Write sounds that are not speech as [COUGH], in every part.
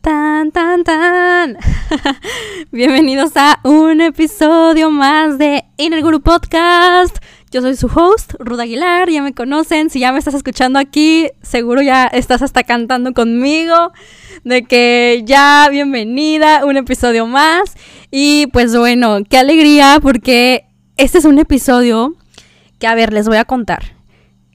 Tan, tan, tan. [LAUGHS] Bienvenidos a un episodio más de Inner Guru Podcast. Yo soy su host, Ruda Aguilar, ya me conocen. Si ya me estás escuchando aquí, seguro ya estás hasta cantando conmigo. De que ya, bienvenida, un episodio más. Y pues bueno, qué alegría porque este es un episodio que, a ver, les voy a contar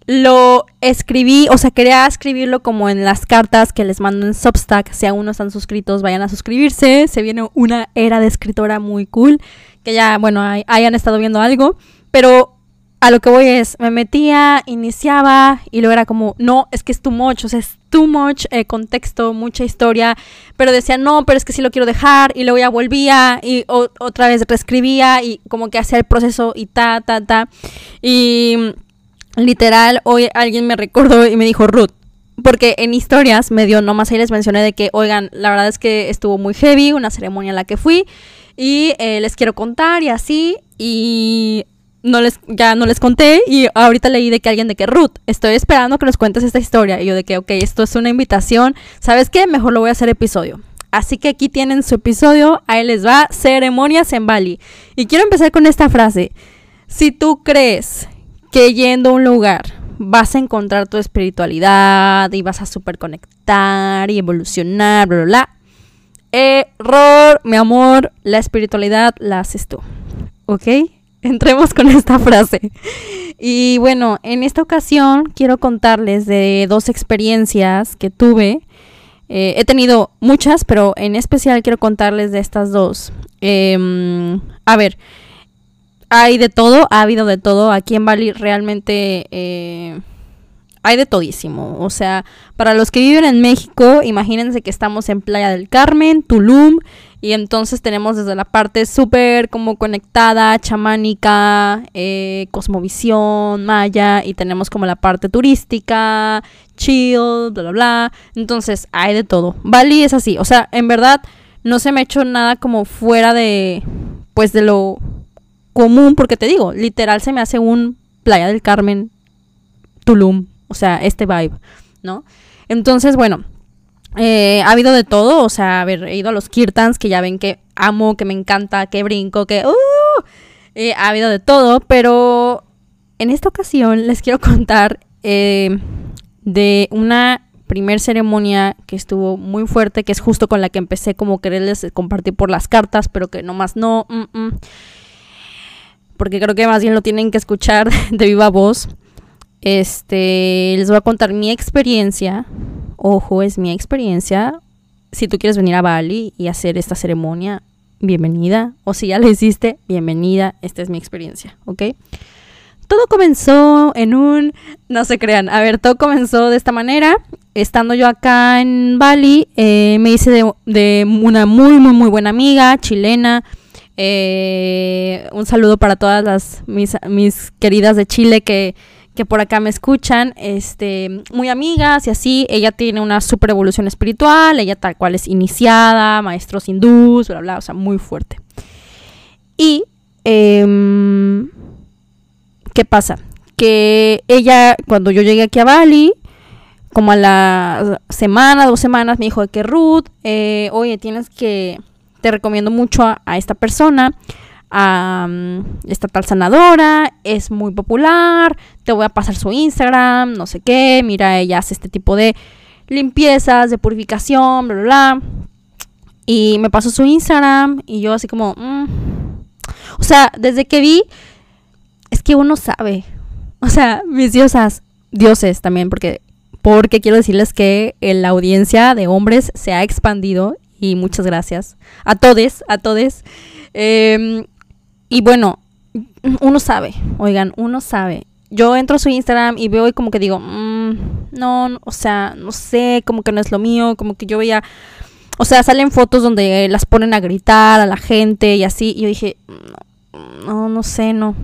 lo escribí, o sea, quería escribirlo como en las cartas que les mando en Substack. Si aún no están suscritos, vayan a suscribirse. Se viene una era de escritora muy cool, que ya, bueno, hayan estado viendo algo. Pero a lo que voy es, me metía, iniciaba y luego era como, no, es que es too much, o sea, es too much eh, contexto, mucha historia. Pero decía, no, pero es que sí lo quiero dejar. Y luego ya volvía y otra vez reescribía y como que hacía el proceso y ta, ta, ta. Y literal, hoy alguien me recordó y me dijo, Ruth, porque en historias me dio, nomás ahí les mencioné de que, oigan, la verdad es que estuvo muy heavy, una ceremonia en la que fui, y eh, les quiero contar y así, y no les, ya no les conté, y ahorita leí de que alguien de que, Ruth, estoy esperando que nos cuentes esta historia, y yo de que, ok, esto es una invitación, ¿sabes qué? Mejor lo voy a hacer episodio. Así que aquí tienen su episodio, ahí les va, ceremonias en Bali. Y quiero empezar con esta frase. Si tú crees que yendo a un lugar vas a encontrar tu espiritualidad y vas a superconectar y evolucionar, bla, bla, bla. Error, mi amor, la espiritualidad la haces tú. ¿Ok? [LAUGHS] Entremos con esta frase. Y bueno, en esta ocasión quiero contarles de dos experiencias que tuve. Eh, he tenido muchas, pero en especial quiero contarles de estas dos. Em, a ver, hay de todo, ha habido de todo. Aquí en Bali realmente eh, hay de todísimo. O sea, para los que viven en México, imagínense que estamos en Playa del Carmen, Tulum, y entonces tenemos desde la parte súper como conectada, chamánica, eh, cosmovisión, maya, y tenemos como la parte turística, chill, bla, bla, bla. Entonces hay de todo. Bali es así. O sea, en verdad no se me ha hecho nada como fuera de, pues de lo común, porque te digo, literal se me hace un Playa del Carmen, Tulum, o sea, este vibe, ¿no? Entonces, bueno, eh, ha habido de todo, o sea, he ido a los kirtans, que ya ven que amo, que me encanta, que brinco, que... Uh, eh, ha habido de todo, pero en esta ocasión les quiero contar eh, de una primer ceremonia que estuvo muy fuerte, que es justo con la que empecé como quererles compartir por las cartas, pero que nomás no... Mm, mm porque creo que más bien lo tienen que escuchar [LAUGHS] de viva voz. Este, les voy a contar mi experiencia. Ojo, es mi experiencia. Si tú quieres venir a Bali y hacer esta ceremonia, bienvenida. O si ya la hiciste, bienvenida. Esta es mi experiencia, ¿ok? Todo comenzó en un... No se crean. A ver, todo comenzó de esta manera. Estando yo acá en Bali, eh, me hice de, de una muy, muy, muy buena amiga chilena eh, un saludo para todas las mis, mis queridas de Chile que, que, por acá me escuchan. Este, muy amigas y así. Ella tiene una super evolución espiritual. Ella tal cual es iniciada, maestros hindús, bla, bla, o sea, muy fuerte. Y, em, ¿qué pasa? Que ella, cuando yo llegué aquí a Bali, como a la semana, dos semanas, me dijo que Ruth, eh, oye, tienes que te recomiendo mucho a, esta persona, a mm, esta tal sanadora, es muy popular, te voy a pasar su Instagram, no sé qué, mira, ella hace este tipo de limpiezas, de purificación, bla, bla, bla. Y me pasó su Instagram y yo así como, mm". o sea, desde que vi, es que uno sabe, o sea, mis diosas, dioses también, porque porque quiero decirles que la audiencia de hombres se ha expandido y muchas gracias a todos, a todos. Em, y bueno, uno sabe, oigan, uno sabe. Yo entro a su Instagram y veo y como que digo, mm, no, o sea, no sé, como que no es lo mío, como que yo veía, o sea, salen fotos donde las ponen a gritar a la gente y así, y yo dije, no, no sé, no.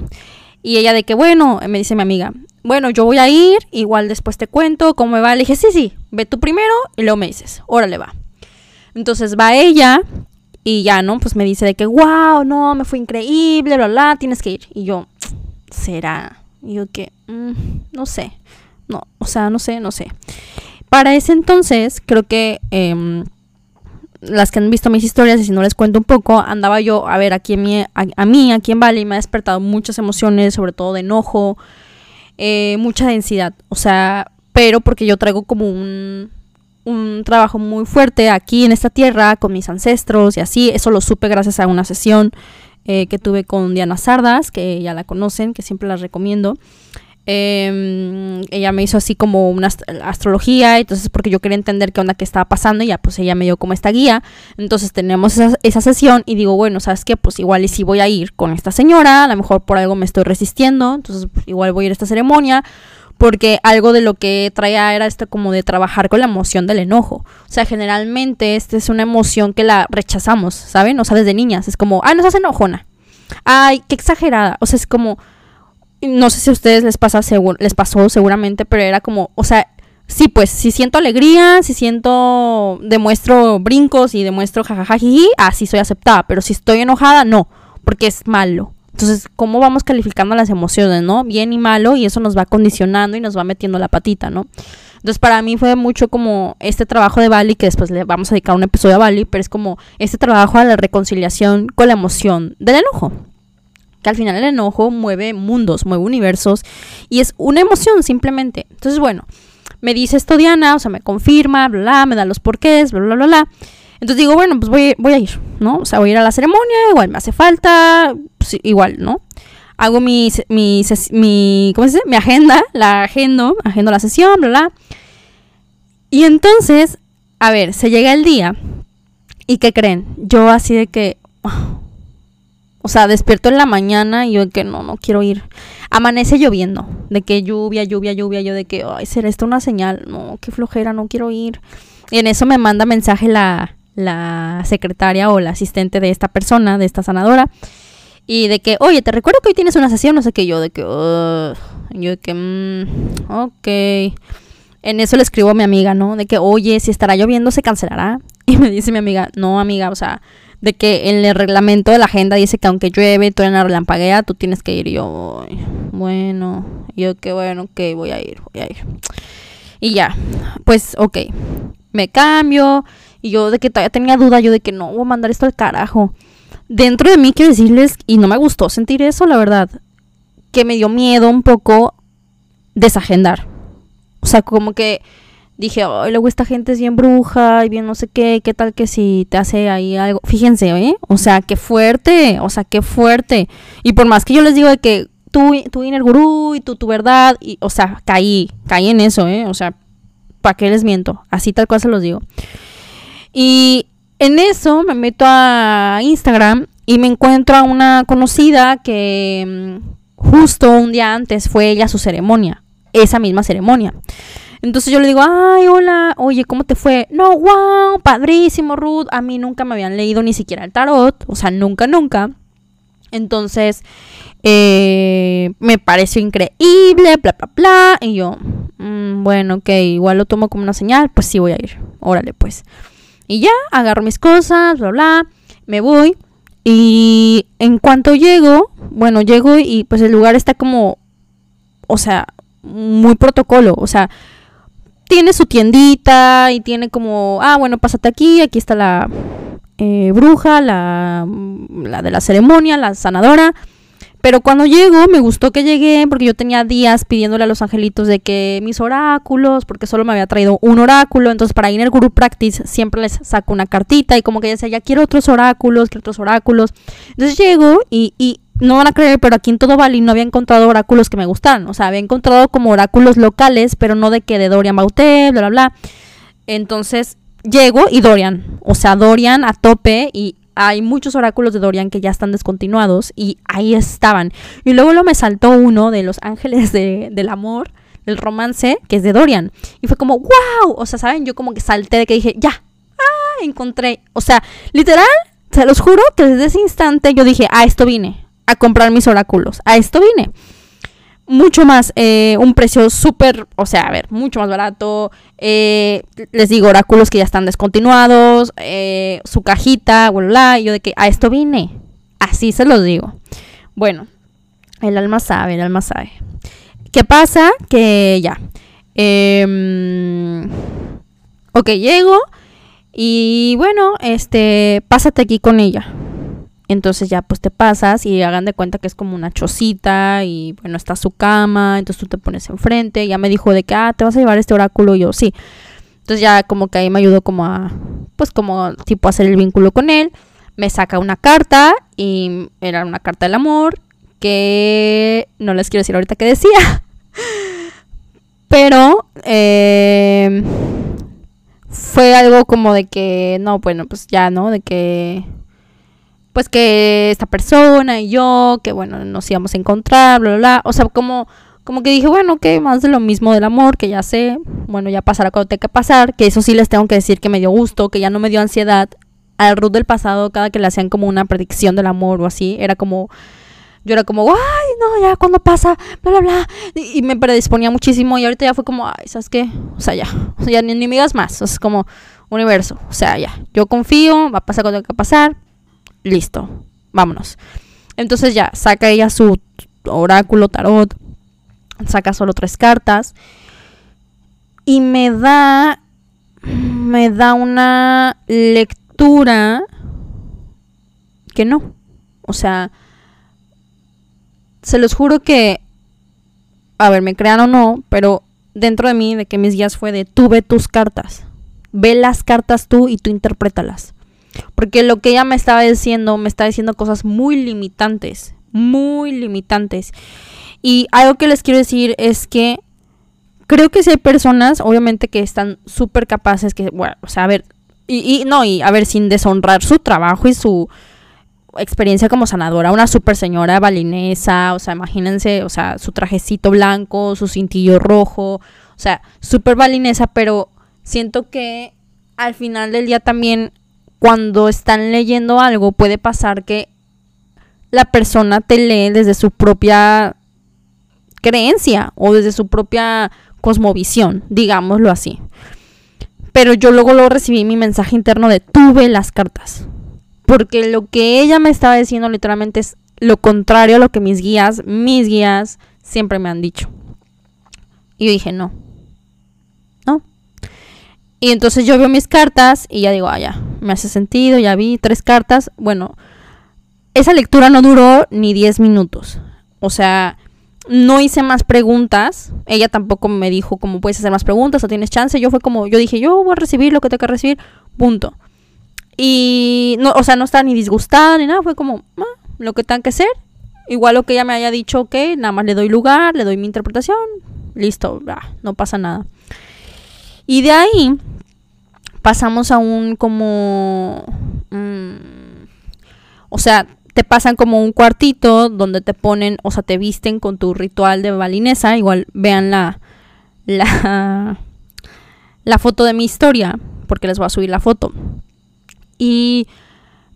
Y ella de que, bueno, me dice mi amiga, bueno, yo voy a ir, igual después te cuento cómo me va. Le dije, sí, sí, ve tú primero y luego me dices, órale va. Entonces va ella y ya, ¿no? Pues me dice de que, wow, no, me fue increíble, bla, bla, tienes que ir. Y yo, ¿será? Y yo que, mm, no sé, no, o sea, no sé, no sé. Para ese entonces, creo que em, las que han visto mis historias y si no les cuento un poco, andaba yo, a ver, aquí en mi, a, mí, aquí en Bali, me ha despertado muchas emociones, sobre todo de enojo, eh, mucha densidad, o sea, pero porque yo traigo como un, un trabajo muy fuerte aquí en esta tierra con mis ancestros y así, eso lo supe gracias a una sesión eh, que tuve con Diana Sardas, que ya la conocen, que siempre las recomiendo. Em, ella me hizo así como una astrología, entonces porque yo quería entender qué onda que estaba pasando y ya pues ella me dio como esta guía. Entonces tenemos esa, sesión y digo, bueno, ¿sabes qué? Pues igual y si voy a ir con esta señora, a lo mejor por algo me estoy resistiendo, entonces igual voy a ir a esta ceremonia porque algo de lo que traía era esto como de trabajar con la emoción del enojo. O sea, generalmente esta es una emoción que la rechazamos, ¿saben? O sea, desde niñas es como, ay, nos hace enojona. Ay, qué exagerada. O sea, es como no sé si a ustedes les pasa les pasó seguramente, pero era como, o sea, sí, pues si siento alegría, si siento demuestro brincos y demuestro jajajajiji, así soy aceptada, pero si estoy enojada, no, porque es malo. Entonces, ¿cómo vamos calificando las emociones, no? Bien y malo, y eso nos va condicionando y nos va metiendo la patita, ¿no? Entonces, para mí fue mucho como este trabajo de Bali, que después le vamos a dedicar un episodio a Bali, pero es como este trabajo a la reconciliación con la emoción del enojo que al final el enojo mueve mundos, mueve universos y es una emoción simplemente. Entonces, bueno, me dice esto Diana, o sea, me confirma, bla, bla, me da los porqués, bla, bla, bla, bla. Entonces digo, bueno, pues voy, voy a ir, ¿no? O sea, voy a ir a la ceremonia, igual me hace falta, pues igual, ¿no? Hago mi, mi, mi, ¿cómo se? Mi agenda, la agendo, agendo la sesión, bla, bla. Y entonces, a ver, se llega el día y ¿qué creen? Yo así de que, o sea, despierto en la mañana y yo de que no, no quiero ir. Amanece lloviendo, de que lluvia, lluvia, lluvia, yo de que, ay, será esto una señal, no, qué flojera, no quiero ir. Y en eso me manda mensaje la, la secretaria o la asistente de esta persona, de esta sanadora, y de que, oye, te recuerdo que hoy tienes una sesión, no sé qué, yo de que, yo de que, mm, ok. En eso le escribo a mi amiga, ¿no? De que, oye, si estará lloviendo, se cancelará. [LAUGHS] Y me dice mi amiga, no, amiga, o sea, de que en el reglamento de la agenda dice que aunque llueve, tú en la relampaguea, tú tienes que ir. Y yo, bueno, yo que bueno, que voy a ir, voy a ir. Y ya, pues ok, me cambio. Y yo de que todavía tenía duda, yo de que no voy a mandar esto al carajo. Dentro de mí quiero decirles, y no me gustó sentir eso, la verdad, que me dio miedo un poco desagendar. O sea, como que dije, ay, luego esta gente es bien bruja y bien no sé qué, qué tal que si te hace ahí algo. Fíjense, ¿eh? O sea, qué fuerte, o sea, qué fuerte. Y por más que yo les digo de que tú, tú el gurú y tú tu verdad, y, o sea, caí, caí en eso, ¿eh? O sea, ¿para qué les miento? Así tal cual se los digo. Y en eso me meto a Instagram y me encuentro a una conocida que mm, justo un día antes fue ella su ceremonia, esa misma ceremonia. Entonces yo le digo, ay, hola, oye, ¿cómo te fue? No, wow, padrísimo, Ruth. A mí nunca me habían leído ni siquiera el tarot, o sea, nunca, nunca. Entonces, eh, me pareció increíble, bla, bla, bla. Y yo, mm, bueno, ok, igual lo tomo como una señal, pues sí voy a ir. Órale, pues. Y ya, agarro mis cosas, bla, bla, me voy. Y en cuanto llego, bueno, llego y pues el lugar está como, o sea, muy protocolo, o sea, tiene su tiendita y tiene como, ah, bueno, pásate aquí, aquí está la eh, bruja, la, la de la ceremonia, la sanadora. Pero cuando llego, me gustó que llegué porque yo tenía días pidiéndole a los angelitos de que mis oráculos, porque solo me había traído un oráculo, entonces para el Guru Practice siempre les saco una cartita y como que decía, ya quiero otros oráculos, quiero otros oráculos. Entonces llego y, y no van a creer, pero aquí en todo Bali no había encontrado oráculos que me gustaran. O sea, había encontrado como oráculos locales, pero no de que de Dorian Bauté, bla, bla, bla. Entonces llego y Dorian. O sea, Dorian a tope y hay muchos oráculos de Dorian que ya están descontinuados y ahí estaban. Y luego lo me saltó uno de los ángeles del amor, del romance, que es de Dorian. Y fue como, wow. O sea, ¿saben? Yo como que salté de que dije, ya. Ah, encontré. O sea, literal, se los juro que desde ese instante yo dije, a esto vine a comprar mis oráculos. A esto vine. Mucho más, eh, un precio súper, o sea, a ver, mucho más barato. Eh, les digo, oráculos que ya están descontinuados, eh, su cajita, bla, y yo de que a esto vine. Así se los digo. Bueno, el alma sabe, el alma sabe. ¿Qué pasa? Que ya. Em, ok, llego Y bueno, este, pásate aquí con ella. Entonces ya pues te pasas y hagan de cuenta que es como una chocita y bueno, está su cama, entonces tú te pones enfrente. Ya me dijo de que, ah, te vas a llevar este oráculo. Y yo, sí. Entonces ya como que ahí me ayudó como a, pues como tipo hacer el vínculo con él. Me saca una carta y era una carta del amor que no les quiero decir ahorita qué decía. [LAUGHS] Pero eh, fue algo como de que, no, bueno, pues ya, ¿no? De que, pues que esta persona y yo, que bueno, nos íbamos a encontrar, bla, bla, bla. O sea, como, como que dije, bueno, que más de lo mismo del amor, que ya sé, bueno, ya pasará cuando tenga que pasar, que eso sí les tengo que decir que me dio gusto, que ya no me dio ansiedad. Al Ruth del pasado, cada que le hacían como una predicción del amor o así, era como yo era como, ay, no, ya, cuando pasa? Bla, bla, bla. Y, me predisponía muchísimo y ahorita ya fue como, ay, ¿sabes qué? O sea, ya, ya ni, ni me digas más. O sea, es como universo. O sea, ya, yo confío, va a pasar cuando tenga que pasar. Listo, vámonos. Entonces ya, saca ella su oráculo, tarot, saca solo tres cartas y me da, me da una lectura que no. O sea, se los juro que, a ver, me crean o no, pero dentro de mí, de que mis guías fue de tú ve tus cartas, ve las cartas tú y tú interprétalas. Porque lo que ella me estaba diciendo, me está diciendo cosas muy limitantes, muy limitantes. Y algo que les quiero decir es que creo que si hay personas, obviamente, que están súper capaces, que, bueno, o sea, a ver, y, y no, y a ver, sin deshonrar su trabajo y su, experiencia como sanadora, una super señora balinesa, o sea, imagínense, o sea, su trajecito blanco, su cintillo rojo, o sea, súper balinesa, pero siento que al final del día también cuando están leyendo algo puede pasar que la persona te lee desde su propia creencia o desde su propia cosmovisión, digámoslo así. Pero yo luego lo recibí mi mensaje interno de tuve las cartas porque lo que ella me estaba diciendo literalmente es lo contrario a lo que mis guías, mis guías siempre me han dicho. Y yo dije, no. No. Y entonces yo veo mis cartas y ya digo, ah, me hace sentido, ya vi tres cartas. Bueno, esa lectura no duró ni 10 minutos. O sea, no hice más preguntas. Ella tampoco me dijo cómo puedes hacer más preguntas o tienes chance. Yo fue como, yo dije, yo voy a recibir lo que tengo que recibir. Punto. Y, no, o sea, no estaba ni disgustada ni nada, fue como, ah, lo que tenga que ser. Igual lo que ella me haya dicho, ok, nada más le doy lugar, le doy mi interpretación, listo, no pasa nada. Y de ahí pasamos a un como... Mm, o sea, te pasan como un cuartito donde te ponen, o sea, te visten con tu ritual de balinesa. Igual vean la, la, la foto de mi historia, porque les voy a subir la foto. Y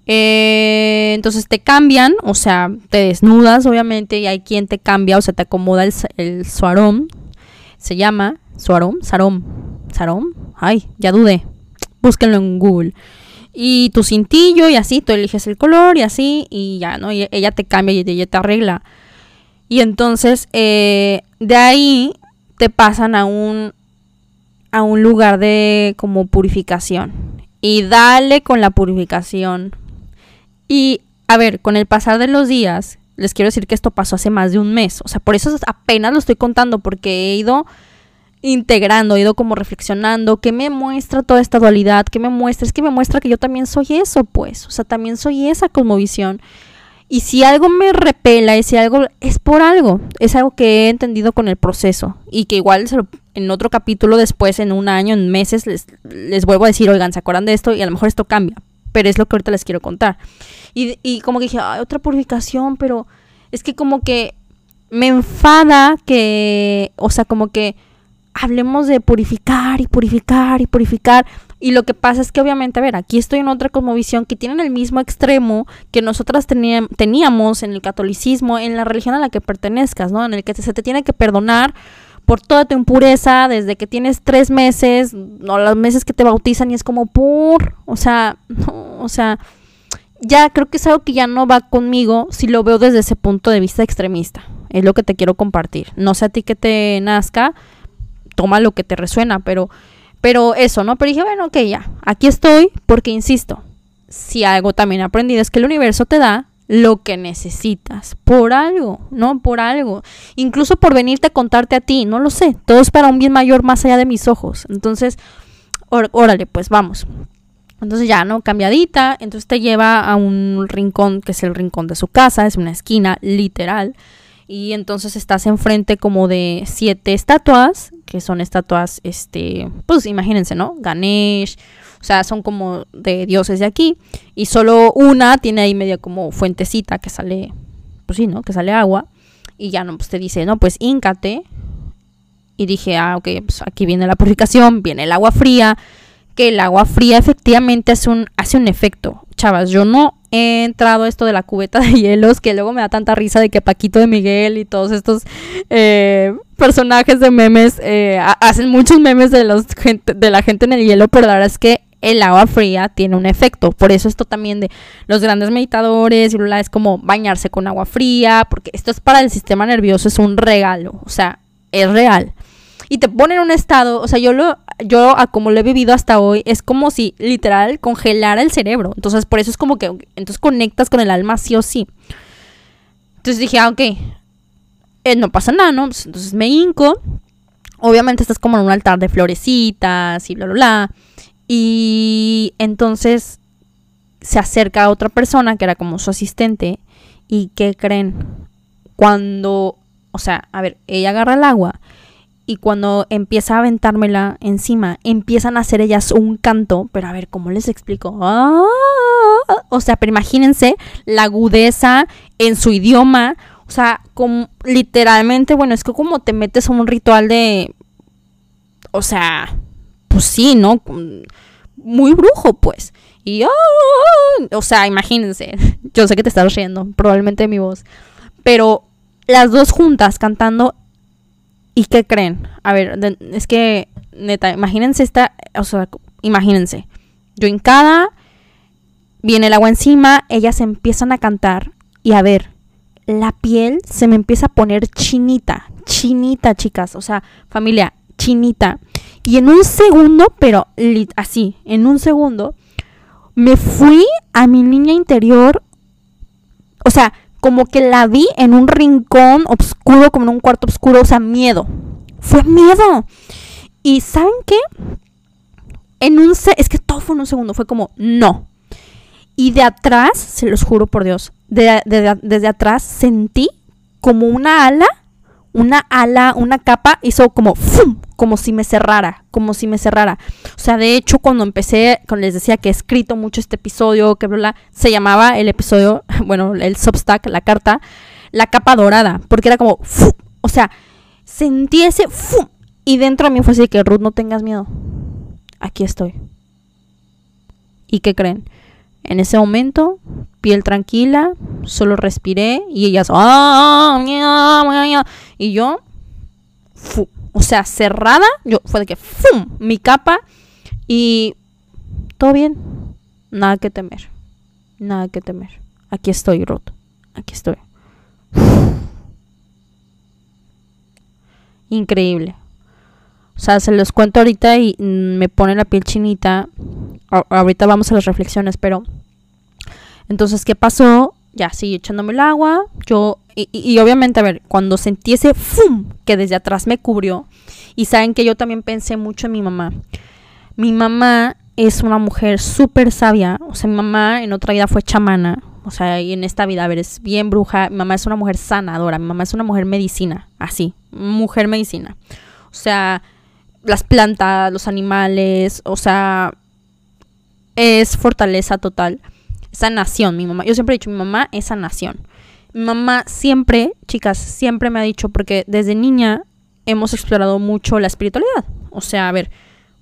eh, entonces te cambian, o sea, te desnudas obviamente y hay quien te cambia, o sea, te acomoda el, el suarón. Se llama suarón, sarón, sarón. Ay, ya dudé. Búsquenlo en Google. Y tu cintillo y así, tú eliges el color y así y ya, ¿no? Y ella te cambia y ella te arregla. Y entonces eh, de ahí te pasan a un a un lugar de como purificación y dale con la purificación. Y a ver, con el pasar de los días, les quiero decir que esto pasó hace más de un mes. O sea, por eso apenas lo estoy contando, porque he ido integrando, he ido como reflexionando, ¿qué me muestra toda esta dualidad? ¿Qué me muestra? Es que me muestra que yo también soy eso, pues. O sea, también soy esa cosmovisión. Y si algo me repela y si algo es por algo, es algo que he entendido con el proceso y que igual en otro capítulo después, en un año, en meses, les, les vuelvo a decir, oigan, ¿se acuerdan de esto? Y a lo mejor esto cambia, pero es lo que ahorita les quiero contar. Y, y como que dije, Ay, otra purificación, pero es que como que me enfada que, o sea, como que hablemos de purificar y purificar y purificar. Y lo que pasa es que obviamente, a ver, aquí estoy en otra cosmovisión que tienen el mismo extremo que nosotras teníamos en el catolicismo, en la religión a la que pertenezcas, ¿no? En el que se te tiene que perdonar por toda tu impureza desde que tienes tres meses, o los meses que te bautizan y es como por, o sea, no, o sea, ya creo que es algo que ya no va conmigo si lo veo desde ese punto de vista extremista. Es lo que te quiero compartir. No sé a ti que te nazca, toma lo que te resuena, pero Pero eso, ¿no? Pero dije, bueno, ok, ya, aquí estoy porque, insisto, si algo también he aprendido es que el universo te da lo que necesitas, por algo, ¿no? Por algo. Incluso por venirte a contarte a ti, no lo sé. Todo es para un bien mayor más allá de mis ojos. Entonces, órale, pues vamos. Entonces ya, ¿no? Cambiadita. Entonces te lleva a un rincón que es el rincón de su casa. Es una esquina literal. Y entonces estás enfrente como de siete estatuas. Que son estatuas, este, pues imagínense, ¿no? Ganesh. O sea, son como de dioses de aquí. Y solo una tiene ahí media como fuentecita que sale, pues sí, ¿no? Que sale agua. Y ya no, pues te dice, no, pues íncate. Y dije, ah, ok, pues aquí viene la purificación, viene el agua fría que el agua fría efectivamente hace un, hace un efecto. Chavas, yo no he entrado a esto de la cubeta de [LAUGHS] hielos, que luego me da tanta risa de que Paquito de Miguel y todos estos eh, personajes de memes eh, hacen muchos memes de, los de la gente en el hielo, pero la verdad es que el agua fría tiene un efecto. Por eso esto también de los grandes meditadores y bla, es como bañarse con agua fría, porque esto es para el sistema nervioso, es un regalo, o sea, es real y te pone en un estado, o sea, yo lo, yo a como lo he vivido hasta hoy, es como si literal congelara el cerebro. Entonces, por eso es como que, entonces conectas con el alma sí o sí. Entonces dije, ah, ok, eh, no pasa nada, ¿no? Pues, entonces me hinco. Obviamente estás como en un altar de florecitas y bla, bla, bla. Y entonces se acerca a otra persona que era como su asistente. ¿Y qué creen? Cuando, o sea, a ver, ella agarra el agua y cuando empieza a aventármela encima, empiezan a hacer ellas un canto, pero a ver, ¿cómo les explico? Ah, o sea, pero imagínense la agudeza en su idioma, o sea, literalmente, bueno, es que como te metes a un ritual de, o sea, pues sí, ¿no? Muy brujo, pues. Y, ah, o sea, imagínense, [LAUGHS] yo sé que te estás riendo, probablemente mi voz, pero las dos juntas cantando ¿Y qué creen? A ver, es que, neta, imagínense esta, o sea, imagínense. Yo en cada, viene el agua encima, ellas empiezan a cantar y a ver, la piel se me empieza a poner chinita, chinita, chicas, o sea, familia, chinita. Y en un segundo, pero así, en un segundo, me fui a mi niña interior, o sea, como que la vi en un rincón oscuro, como en un cuarto oscuro, o sea, miedo. Fue miedo. Y ¿saben qué? En un es que todo fue en un segundo, fue como no. Y de atrás, se los juro por Dios, desde atrás sentí como una ala, una ala, una capa hizo como ¡fum! como si me cerrara, como si me cerrara. O sea, de hecho, cuando empecé, cuando les decía que he escrito mucho este episodio, que bla, se llamaba el episodio, [LAUGHS] bueno, el substack, la carta, la capa dorada, porque era como, ¡fum! o sea, sentí ese ¡fum! y dentro de mí fue así que, Ruth, no tengas miedo, aquí estoy. ¿Y qué creen? En ese momento, piel tranquila, solo respiré y ellas, ¡ah! Y yo, o sea, cerrada, yo fue de que ¡fum! mi capa y todo bien, nada que temer. Nada que temer. Aquí estoy, Ruth. Aquí estoy. Increíble. O sea, se los cuento ahorita y me pone la piel chinita. ahorita vamos a las reflexiones, pero entonces, ¿qué pasó? Ya, sigue echándome el agua. Yo y, obviamente, a ver, cuando sentí ese ¡fum! que desde atrás me cubrió, y saben que yo también pensé mucho en mi mamá. Mi mamá es una mujer súper sabia, o sea, mi mamá en otra vida fue chamana, o sea, y en esta vida, a ver, es bien bruja, mi mamá es una mujer sanadora, mi mamá es una mujer medicina, así, mujer medicina. O sea, las plantas, los animales, o sea, es fortaleza total. Sanación, mi mamá. Yo siempre he dicho, mi mamá es sanación. Mamá siempre, chicas, siempre me ha dicho, porque desde niña hemos explorado mucho la espiritualidad. O sea, a ver,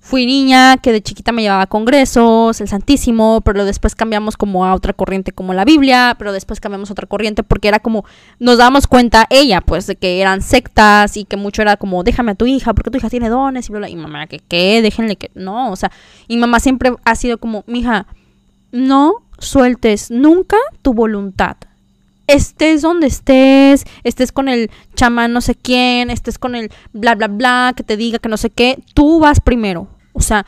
fui niña que de chiquita me llevaba a congresos, el Santísimo, pero después cambiamos como a otra corriente como la Biblia, pero después cambiamos a otra corriente porque era como, nos damos cuenta ella, pues, de que eran sectas y que mucho era como, déjame a tu hija porque tu hija tiene dones y bla, bla. Y mamá, que qué? Déjenle que, no, o sea, y mamá siempre ha sido como, mija, no sueltes nunca tu voluntad estés donde estés, estés con el chamán no sé quién, estés con el bla bla bla, que te diga que no sé qué, tú vas primero. O sea,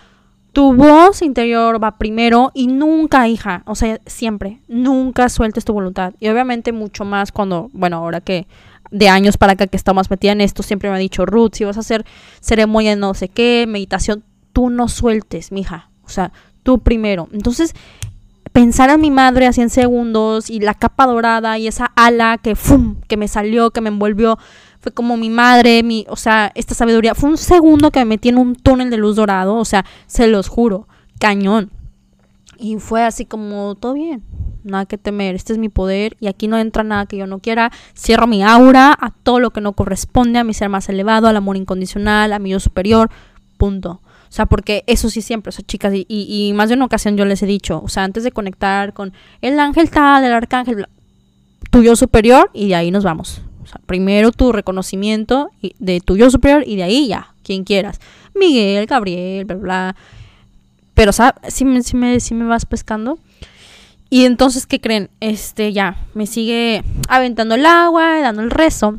tu voz interior va primero y nunca, hija, o sea, siempre, nunca sueltes tu voluntad. Y obviamente mucho más cuando, bueno, ahora que de años para acá que estamos metida en esto, siempre me ha dicho, Ruth, si vas a hacer ceremonia no sé qué, meditación, tú no sueltes, mija. O sea, tú primero. Entonces, pensar a mi madre así en segundos y la capa dorada y esa ala que, que me salió, que me envolvió, fue como mi madre, mi, o sea, esta sabiduría. Fue un segundo que me metí en un túnel de luz dorado, o sea, se los juro, cañón. Y fue así como, todo bien, nada que temer, este es mi poder y aquí no entra nada que yo no quiera. Cierro mi aura a todo lo que no corresponde a mi ser más elevado, al amor incondicional, a mi yo superior, punto. O sea, porque eso sí siempre, o sea, chicas, y, y, más de una ocasión yo les he dicho, o sea, antes de conectar con el ángel tal, el arcángel, tu yo superior, y de ahí nos vamos. O sea, primero tu reconocimiento de tu yo superior y de ahí ya, quien quieras. Miguel, Gabriel, bla, bla. Pero, ¿sabes? Si me, si me, si me vas pescando. Y entonces, ¿qué creen? Este, ya, me sigue aventando el agua, dando el rezo.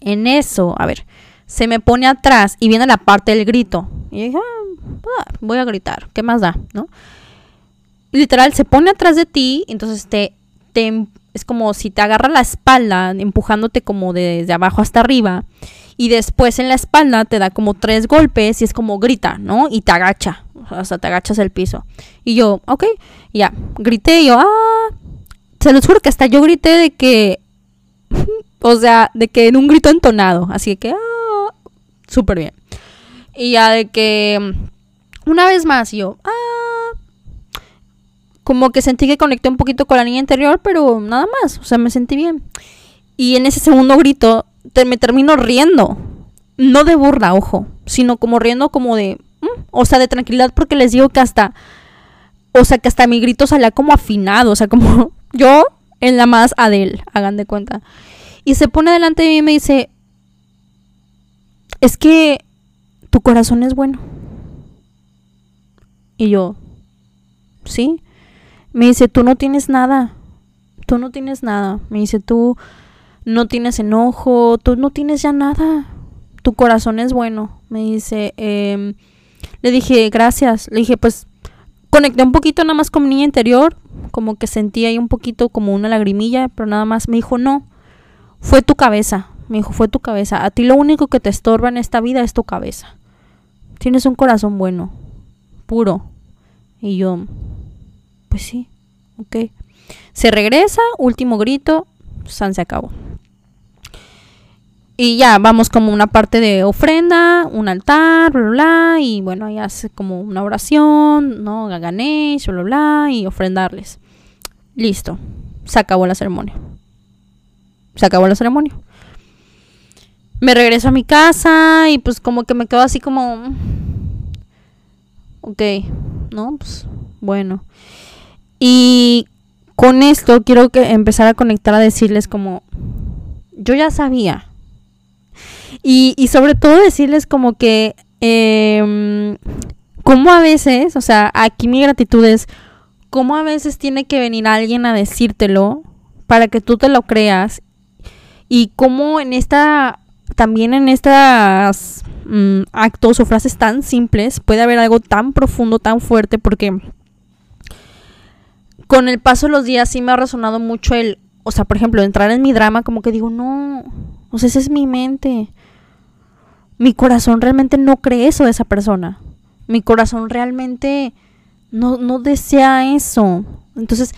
En eso, a ver, se me pone atrás y viene la parte del grito. Y dije, ah, voy a gritar, ¿qué más da? ¿No? literal, se pone atrás de ti, entonces te, te, es como si te agarra la espalda, empujándote como desde abajo hasta arriba. Y después en la espalda te da como tres golpes y es como grita, ¿no? Y te agacha, o sea, te agachas el piso. Y yo, ok, ya, grité y yo, ah, se los juro que hasta yo grité de que, [LAUGHS] o sea, de que en un grito entonado, así que, ah, súper bien. Y ya de que una vez más yo, ah, como que sentí que conecté un poquito con la niña interior, pero nada más, o sea, me sentí bien. Y en ese segundo grito me termino riendo, no de burla, ojo, sino como riendo como de, mm", o sea, de tranquilidad porque les digo que hasta, o sea, que hasta mi grito salía como afinado, o sea, como [LAUGHS] yo en la más Adel, hagan de cuenta. Y se pone delante de mí y me dice, es que tu corazón es bueno. Y yo, ¿sí? Me dice, tú no tienes nada. Tú no tienes nada. Me dice, tú no tienes enojo, tú no tienes ya nada. Tu corazón es bueno. Me dice, em, le dije, gracias. Le dije, pues conecté un poquito nada más con mi niña interior. Como que sentí ahí un poquito como una lagrimilla, pero nada más. Me dijo, no, fue tu cabeza. Me dijo, fue tu cabeza. A ti lo único que te estorba en esta vida es tu cabeza. Tienes un corazón bueno, puro. Y yo, pues sí, ok. Se regresa, último grito, San se acabó. Y ya, vamos como una parte de ofrenda, un altar, bla, bla, bla. Y bueno, ahí hace como una oración, ¿no? Gaganesh, bla, bla, bla. Y ofrendarles. Listo. Se acabó la ceremonia. Se acabó la ceremonia me regreso a mi casa y pues como que me quedo así como... Ok, ¿no? Pues bueno. Y con esto quiero que empezar a conectar a decirles como... Yo ya sabía. Y, y sobre todo decirles como que... Eh, como a veces, o sea, aquí mi gratitud es... Como a veces tiene que venir alguien a decírtelo para que tú te lo creas. Y como en esta también en estos mm, actos o frases tan simples puede haber algo tan profundo, tan fuerte, porque con el paso de los días sí me ha resonado mucho el, o sea, por ejemplo, entrar en mi drama, como que digo, no, o sea, esa es mi mente. Mi corazón realmente no cree eso de esa persona. Mi corazón realmente no, no desea eso. Entonces,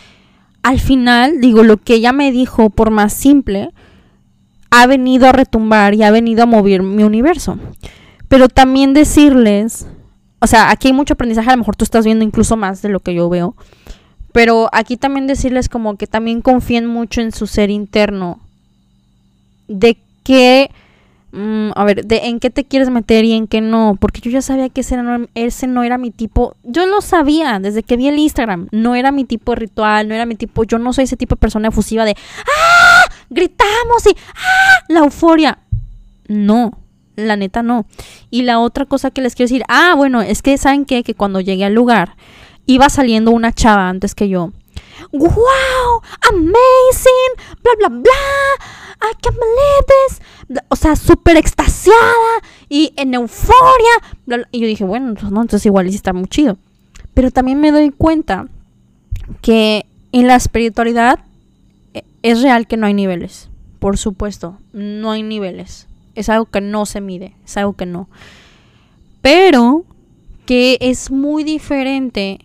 al final, digo, lo que ella me dijo, por más simple, ha venido a retumbar y ha venido a mover mi universo. Pero también decirles, o sea, aquí hay mucho aprendizaje, a lo mejor tú estás viendo incluso más de lo que yo veo, pero aquí también decirles como que también confíen mucho en su ser interno, de que Mm, a ver, de en qué te quieres meter y en qué no, porque yo ya sabía que ese no, ese no era mi tipo, yo lo sabía desde que vi el Instagram, no era mi tipo ritual, no era mi tipo, yo no soy ese tipo de persona efusiva de ¡ah! Gritamos y ¡ah! la euforia. No, la neta no. Y la otra cosa que les quiero decir, ah, bueno, es que saben qué? que cuando llegué al lugar iba saliendo una chava antes que yo. ¡Wow! ¡Amazing! ¡Bla, bla, bla! I can't believe. O sea, súper extasiada. y en euforia. Y yo dije, bueno, pues no, entonces igual está muy chido. Pero también me doy cuenta que en la espiritualidad es real que no hay niveles. Por supuesto, no hay niveles. Es algo que no se mide, es algo que no. Pero que es muy diferente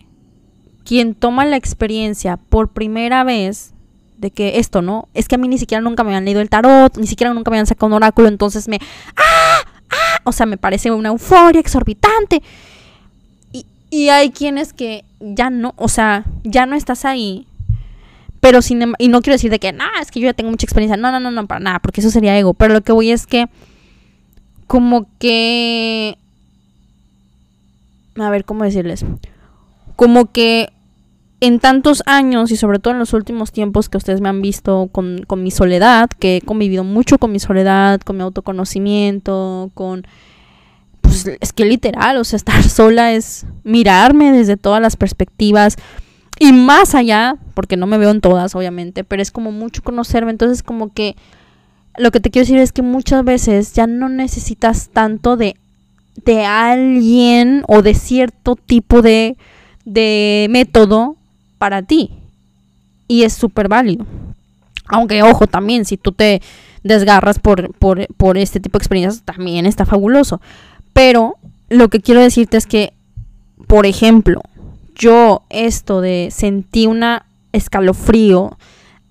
quien toma la experiencia por primera vez de que esto, ¿no? Es que a mí ni siquiera nunca me habían leído el tarot, ni siquiera nunca me habían sacado un oráculo, entonces me... ¡Ah! ¡Ah! O sea, me parece una euforia exorbitante. Y, y hay quienes que ya no, o sea, ya no estás ahí. Pero sin em, y no quiero decir de que, no, es que yo ya tengo mucha experiencia. No, no, no, no, para nada, porque eso sería ego. Pero lo que voy es que, como que... A ver, ¿cómo decirles? Como que en tantos años y sobre todo en los últimos tiempos que ustedes me han visto con, mi soledad, que he convivido mucho con mi soledad, con mi autoconocimiento, con... Pues es que literal, o sea, estar [LAUGHS] sola es mirarme desde todas las perspectivas y más allá, porque no me veo en todas, obviamente, pero es como mucho conocerme, entonces como que lo que te quiero decir es que muchas veces ya no necesitas tanto de, de alguien o de cierto tipo de, de método para ti. Y es súper válido. Aunque, ojo, también, si tú te desgarras por, por, este tipo de experiencias, también está fabuloso. Pero lo que quiero decirte es que, por ejemplo, yo esto de sentí una escalofrío,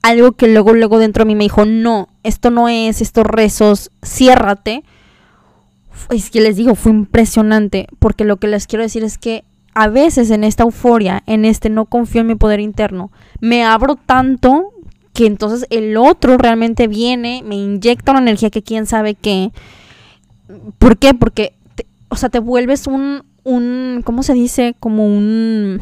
algo que luego, luego dentro de mí me dijo, no, esto no es, estos rezos, ciérrate. Es que les digo, fue impresionante, porque lo que les quiero decir es que a veces en esta euforia, en este no confío en mi poder interno, me abro tanto que entonces el otro realmente viene, me inyecta una energía que quién sabe qué. ¿Por qué? Porque, o sea, te vuelves un, un, ¿cómo se dice? Como un,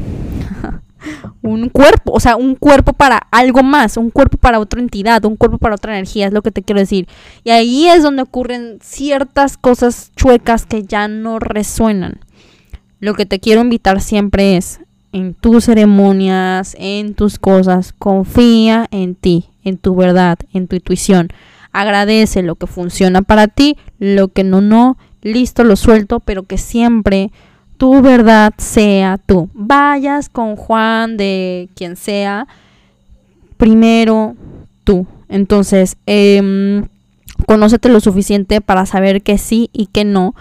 un cuerpo, o sea, un cuerpo para algo más, un cuerpo para otra entidad, un cuerpo para otra energía, es lo que te quiero decir. Y ahí es donde ocurren ciertas cosas chuecas que ya no resuenan. Lo que te quiero invitar siempre es, en tus ceremonias, en tus cosas, confía en ti, en tu verdad, en tu intuición. Agradece lo que funciona para ti, lo que no, no, listo, lo suelto, pero que siempre tu verdad sea tú. Vayas con Juan de quien sea, primero tú. Entonces, eh, conócete lo suficiente para saber que sí y que no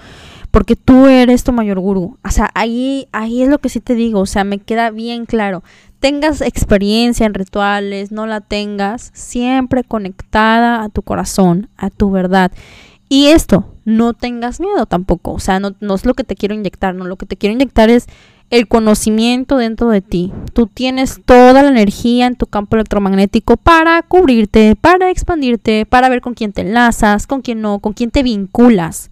porque tú eres tu mayor gurú. O sea, ahí, ahí es lo que sí te digo, o sea, me queda bien claro. Tengas experiencia en rituales, no la tengas, siempre conectada a tu corazón, a tu verdad. Y esto, no tengas miedo tampoco, o sea, no, no es lo que te quiero inyectar, no, lo que te quiero inyectar es el conocimiento dentro de ti. Tú tienes toda la energía en tu campo electromagnético para cubrirte, para expandirte, para ver con quién te enlazas, con quién no, con quién te vinculas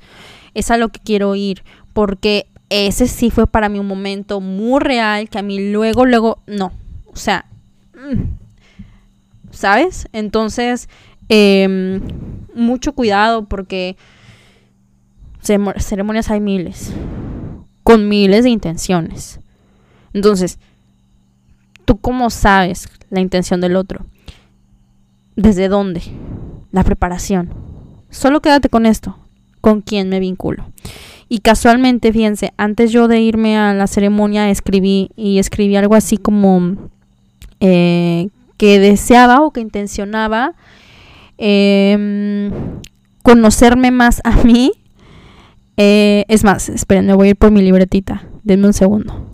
es a lo que quiero ir, porque ese sí fue para mí un momento muy real que a mí luego, luego, no, o sea, mm, ¿sabes? Entonces, em, mucho cuidado porque ceremonias hay miles, con miles de intenciones. Entonces, ¿tú cómo sabes la intención del otro? ¿Desde dónde? La preparación. Solo quédate con esto con quién me vinculo. Y casualmente, fíjense, antes yo de irme a la ceremonia escribí y escribí algo así como eh, que deseaba o que intencionaba em, conocerme más a mí. Eh, es más, esperen, me voy a ir por mi libretita. Denme un segundo.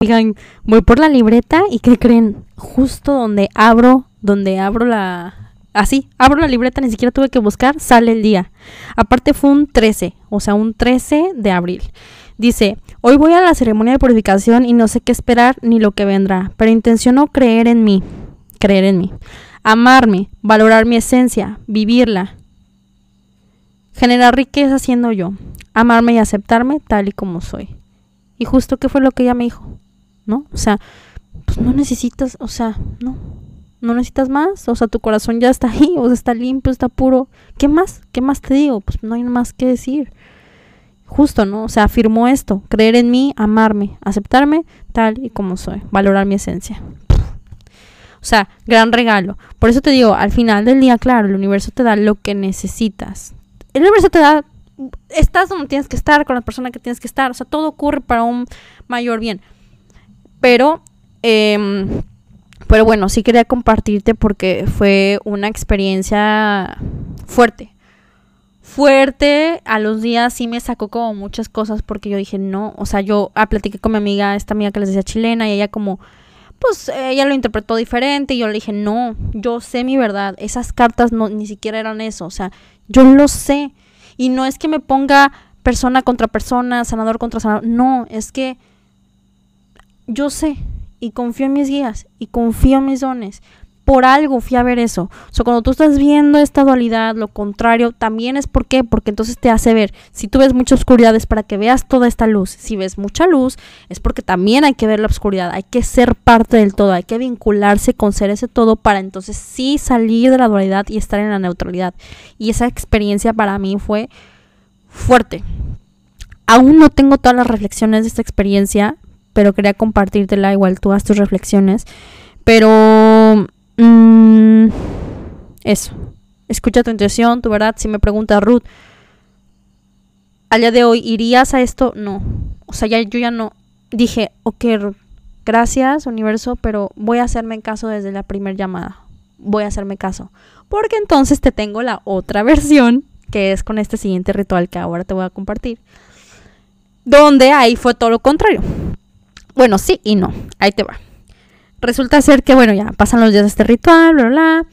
Oigan, voy por la libreta y ¿qué creen? Justo donde abro, donde abro la, Así, abro la libreta, ni siquiera tuve que buscar, sale el día. Aparte fue un 13, o sea, un 13 de abril. Dice, hoy voy a la ceremonia de purificación y no sé qué esperar ni lo que vendrá, pero intenciono creer en mí, creer en mí, amarme, valorar mi esencia, vivirla, generar riqueza siendo yo, amarme y aceptarme tal y como soy. Y justo que fue lo que ella me dijo, ¿no? O sea, pues no necesitas, o sea, no, no necesitas más, o sea, tu corazón ya está ahí, o sea, está limpio, está puro. ¿Qué más? ¿Qué más te digo? Pues no hay más que decir. Justo, ¿no? O sea, afirmó esto, creer en mí, amarme, aceptarme tal y como soy, valorar mi esencia. O sea, gran regalo. Por eso te digo, al final del día, claro, el universo te da lo que necesitas. El universo te da estás donde tienes que estar, con la persona que tienes que estar, o sea, todo ocurre para un mayor bien. Pero, em, pero bueno, sí quería compartirte porque fue una experiencia fuerte. Fuerte, a los días sí me sacó como muchas cosas porque yo dije, no, o sea, yo ah, platiqué con mi amiga, esta amiga que les decía chilena, y ella como, pues ella lo interpretó diferente y yo le dije, no, yo sé mi verdad, esas cartas no, ni siquiera eran eso, o sea, yo lo sé. Y no es que me ponga persona contra persona, sanador contra sanador, no, es que yo sé y confío en mis guías y confío en mis dones. Por algo fui a ver eso. O sea, cuando tú estás viendo esta dualidad, lo contrario, también es por qué, porque entonces te hace ver. Si tú ves mucha oscuridad es para que veas toda esta luz. Si ves mucha luz es porque también hay que ver la oscuridad. Hay que ser parte del todo, hay que vincularse con ser ese todo para entonces sí salir de la dualidad y estar en la neutralidad. Y esa experiencia para mí fue fuerte. Aún no tengo todas las reflexiones de esta experiencia, pero quería compartírtela, igual tú haz tus reflexiones. Pero mm, eso, escucha tu intuición, tu verdad. Si me pregunta Ruth, al día de hoy, ¿irías a esto? No. O sea, ya, yo ya no. Dije, ok, Ruth, gracias, universo, pero voy a hacerme caso desde la primera llamada. Voy a hacerme caso. Porque entonces te tengo la otra [LAUGHS] versión, que es con este siguiente ritual que ahora te voy a compartir. Donde ahí fue todo lo contrario. Bueno, sí y no. Ahí te va. Resulta ser que, bueno, ya pasan los días de este ritual, bla, bla.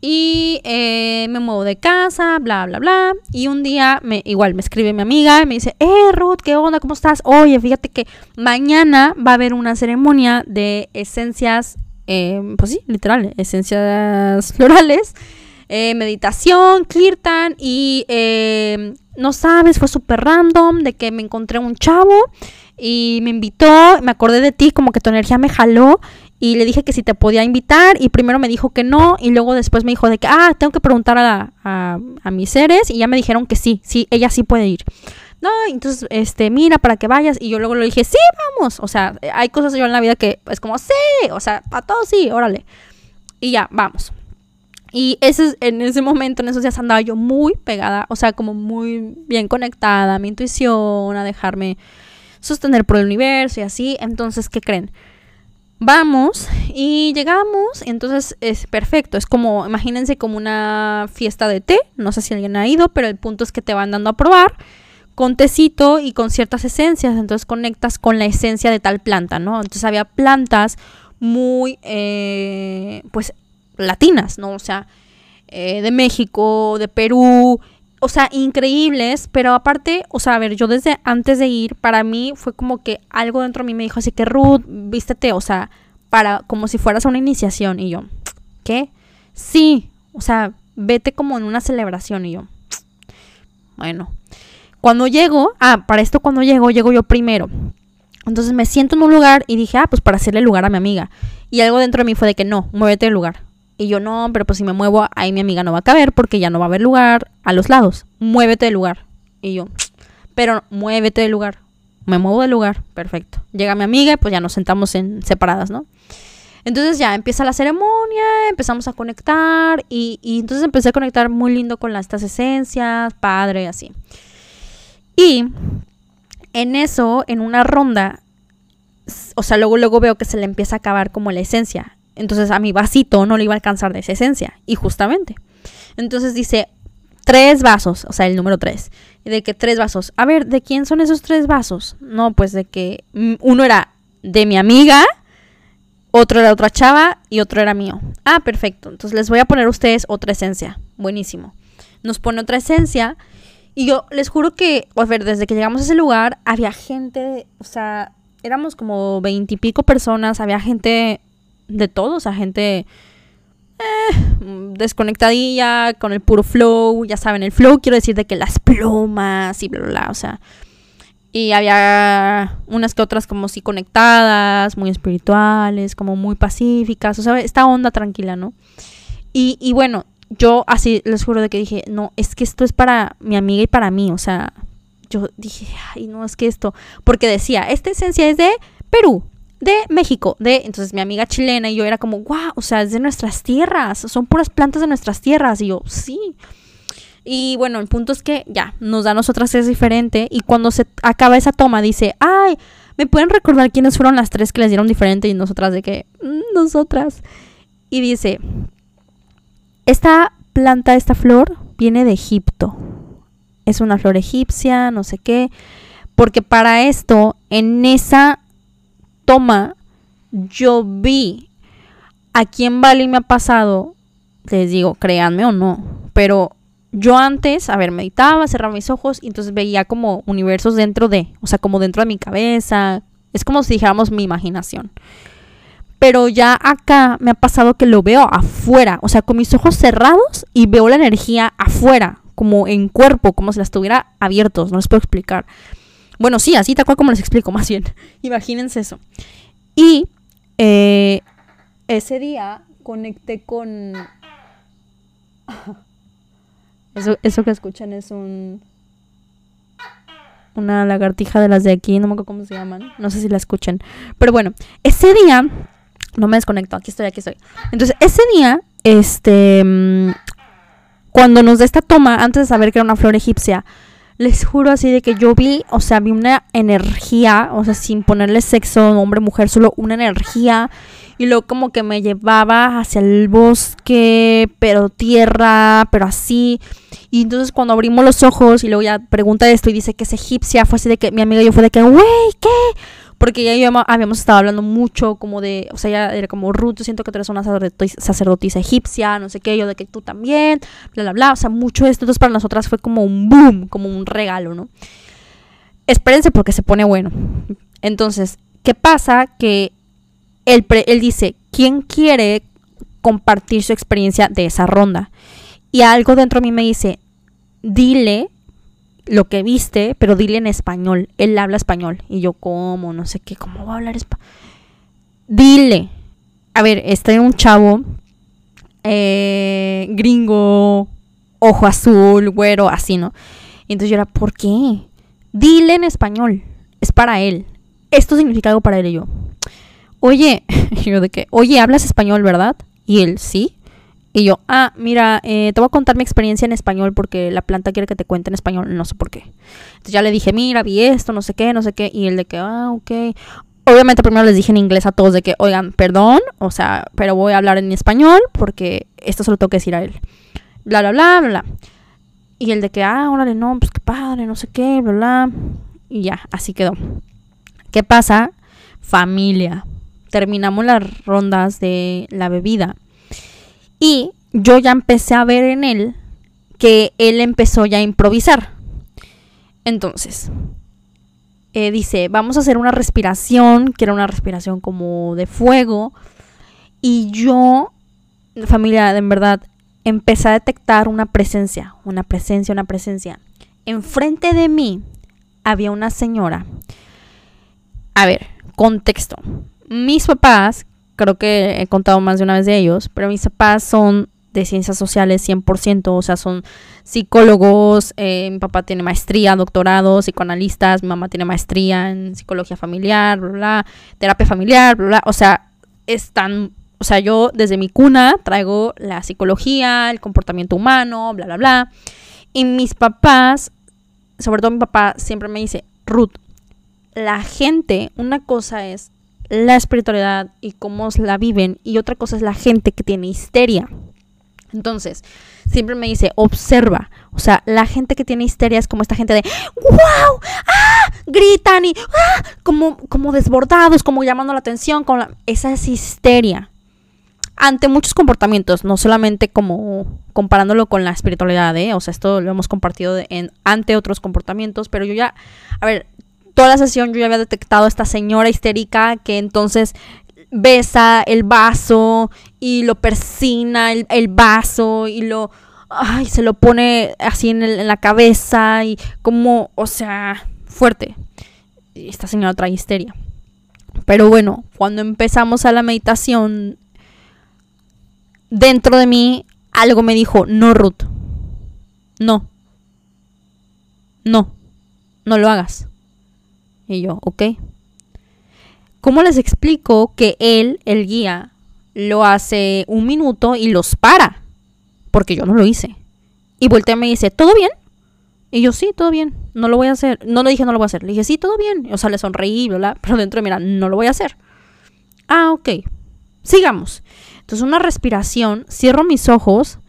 Y eh, me muevo de casa, bla, bla, bla. Y un día, me, igual me escribe mi amiga y me dice, eh, Ruth, ¿qué onda? ¿Cómo estás? Oye, fíjate que mañana va a haber una ceremonia de esencias, eh, pues sí, literal, esencias [LAUGHS] florales. Eh, meditación, kirtan y no sabes, fue súper random de que me encontré un chavo y me invitó, me acordé de ti, como que tu energía me jaló y le dije que si te podía invitar y primero me dijo que no y luego después me dijo de que, ah, tengo que preguntar a, a, mis seres y ya me dijeron que sí, sí, ella sí puede ir. No, entonces, este, mira, para que vayas. Y yo luego le dije, sí, vamos. O sea, hay cosas yo en la vida que es como, sí, o sea, a todos sí, órale. Y ya, vamos. Y ese, en ese momento, en esos días andaba yo muy pegada, o sea, como muy bien conectada a mi intuición, a dejarme sostener por el universo y así. Entonces, ¿qué creen? Vamos y llegamos, entonces es perfecto, es como, imagínense como una fiesta de té, no sé si alguien ha ido, pero el punto es que te van dando a probar con tecito y con ciertas esencias, entonces conectas con la esencia de tal planta, ¿no? Entonces había plantas muy, eh, pues, latinas, ¿no? O sea, eh, de México, de Perú, o sea, increíbles, pero aparte, o sea, a ver, yo desde antes de ir, para mí fue como que algo dentro de mí me dijo así que Ruth, vístete, o sea, para como si fueras a una iniciación y yo, ¿qué? Sí, o sea, vete como en una celebración y yo, bueno, cuando llego, ah, para esto cuando llego, llego yo primero. Entonces me siento en un lugar y dije, ah, pues para hacerle lugar a mi amiga. Y algo dentro de mí fue de que no, muévete del lugar. Y yo no, pero pues si me muevo, ahí mi amiga no va a caber porque ya no va a haber lugar a los lados. Muévete del lugar. Y yo, pero muévete del lugar. Me muevo del lugar, perfecto. Llega mi amiga y pues ya nos sentamos en separadas, ¿no? Entonces ya empieza la ceremonia, empezamos a conectar y, y entonces empecé a conectar muy lindo con estas esencias, padre, así. Y en eso, en una ronda, o sea, luego, luego veo que se le empieza a acabar como la esencia. Entonces a mi vasito no le iba a alcanzar de esa esencia. Y justamente. Entonces dice, tres vasos, o sea, el número tres. Y de que tres vasos. A ver, ¿de quién son esos tres vasos? No, pues de que mm, uno era de mi amiga, otro era otra chava y otro era mío. Ah, perfecto. Entonces les voy a poner a ustedes otra esencia. Buenísimo. Nos pone otra esencia. Y yo les juro que, a ver, desde que llegamos a ese lugar, había gente, o sea, éramos como veintipico personas, había gente de todo, o sea, gente eh, desconectadilla, con el puro flow, ya saben, el flow quiero decir de que las plumas y bla, bla, bla, o sea. Y había unas que otras como sí conectadas, muy espirituales, como muy pacíficas, o sea, esta onda tranquila, ¿no? Y, y bueno, yo así les juro de que dije, no, es que esto es para mi amiga y para mí, o sea, yo dije, ay, no, es que esto, porque decía, esta esencia es de Perú, de México, de entonces mi amiga chilena y yo era como, wow, o sea, es de nuestras tierras, son puras plantas de nuestras tierras y yo, sí. Y bueno, el punto es que ya, nos da a nosotras es diferente. Y cuando se acaba esa toma, dice, ay, ¿me pueden recordar quiénes fueron las tres que les dieron diferente? Y nosotras de que, "Mm, nosotras. Y dice, esta planta, esta flor, viene de Egipto. Es una flor egipcia, no sé qué. Porque para esto, en esa toma, yo vi aquí en Bali me ha pasado, les digo, créanme o no, pero yo antes, a ver, meditaba, cerraba mis ojos y entonces veía como universos dentro de, o sea, como dentro de mi cabeza. Es como si dijéramos mi imaginación. Pero ya acá me ha pasado que lo veo afuera, o sea, con mis ojos cerrados y veo la energía afuera, como en cuerpo, como si la estuviera abiertos, no les puedo explicar. Bueno, sí, así tal cual como les explico, [LAUGHS] más bien. Imagínense eso. Y eh, ese día conecté con... [LAUGHS] Eso, eso que escuchan es un... Una lagartija de las de aquí, no me acuerdo cómo se llaman. No sé si la escuchan. Pero bueno, ese día... No me desconecto, aquí estoy, aquí estoy. Entonces, ese día, este... mm, Cuando nos da esta toma, antes de saber que era una flor egipcia, les juro así de que yo vi, o sea, vi una energía, o sea, sin ponerle sexo, hombre, mujer, solo una energía. Y luego como que me llevaba hacia el bosque, pero tierra, pero así. Y entonces cuando abrimos los ojos y luego ya pregunta esto y dice que es egipcia, fue así de que mi amiga y yo fue de que, güey, ¿qué? Porque ya yo habíamos estado hablando mucho como de, o sea, ya era como Ruth, yo siento que tú eres una sacerdoti- sacerdotisa egipcia, no sé qué, yo de que tú también, bla, bla, bla, o sea, mucho esto. Entonces para nosotras fue como un boom, como un regalo, ¿no? Espérense porque se pone bueno. Entonces, ¿qué pasa? Que él, él dice, ¿quién quiere compartir su experiencia de esa ronda? Y algo dentro de mí me dice, dile lo que viste, pero dile en español. Él habla español. Y yo, ¿cómo? No sé qué, ¿cómo va a hablar español? Dile. A ver, está un chavo eh, gringo, ojo azul, güero, así, ¿no? Y entonces yo era, ¿por qué? Dile en español. Es para él. Esto significa algo para él y yo. Oye, [LAUGHS] yo de que, oye, hablas español, ¿verdad? Y él, sí. Y yo, ah, mira, eh, te voy a contar mi experiencia en español porque la planta quiere que te cuente en español, no sé por qué. Entonces ya le dije, mira, vi esto, no sé qué, no sé qué. Y él de que, ah, ok. Obviamente primero les dije en inglés a todos de que, oigan, perdón, o sea, pero voy a hablar en español porque esto se lo tengo que decir a él. Bla, bla, bla, bla. Y el de que, ah, órale, no, pues qué padre, no sé qué, bla, bla. Y ya, así quedó. ¿Qué pasa? Familia. Terminamos las rondas de la bebida. Y yo ya empecé a ver en él que él empezó ya a improvisar. Entonces, eh, dice, vamos a hacer una respiración, que era una respiración como de fuego. Y yo, familia, en verdad, empecé a detectar una presencia, una presencia, una presencia. Enfrente de mí había una señora. A ver, contexto. Mis papás, creo que he contado más de una vez de ellos, pero mis papás son de ciencias sociales 100%, o sea, son psicólogos, eh, mi papá tiene maestría, doctorado, psicoanalistas, mi mamá tiene maestría en psicología familiar, bla, bla, terapia familiar, bla, bla, o sea, están, o sea, yo desde mi cuna traigo la psicología, el comportamiento humano, bla, bla, bla, y mis papás, sobre todo mi papá, siempre me dice, Ruth, la gente, una cosa es la espiritualidad y cómo la viven y otra cosa es la gente que tiene histeria. Entonces, siempre me dice, observa. O sea, la gente que tiene histeria es como esta gente de, wow, ah, gritan y, ah, como, como desbordados, como llamando la atención. Con. Esa es histeria. Ante muchos comportamientos, no solamente como comparándolo con la espiritualidad, ¿eh? O sea, esto lo hemos compartido en, ante otros comportamientos, pero yo ya, a ver, toda la sesión yo ya había detectado a esta señora histérica que entonces besa el vaso y lo persina el, vaso y lo ay, se lo pone así en, en la cabeza y como, o sea, fuerte. Esta señora trae histeria. Pero bueno, cuando empezamos a la meditación, dentro de mí algo me dijo, no, Ruth, no, no, no lo hagas. Y yo, ok. ¿Cómo les explico que él, el guía, lo hace un minuto y los para? Porque yo no lo hice. Y voltea y me dice, ¿todo bien? Y yo, sí, todo bien, no lo voy a hacer. No le dije, no lo voy a hacer. Le dije, sí, todo bien. O sea, le sonreí, bla, pero dentro de mira, no lo voy a hacer. Ah, ok. Sigamos. Entonces, una respiración, cierro mis ojos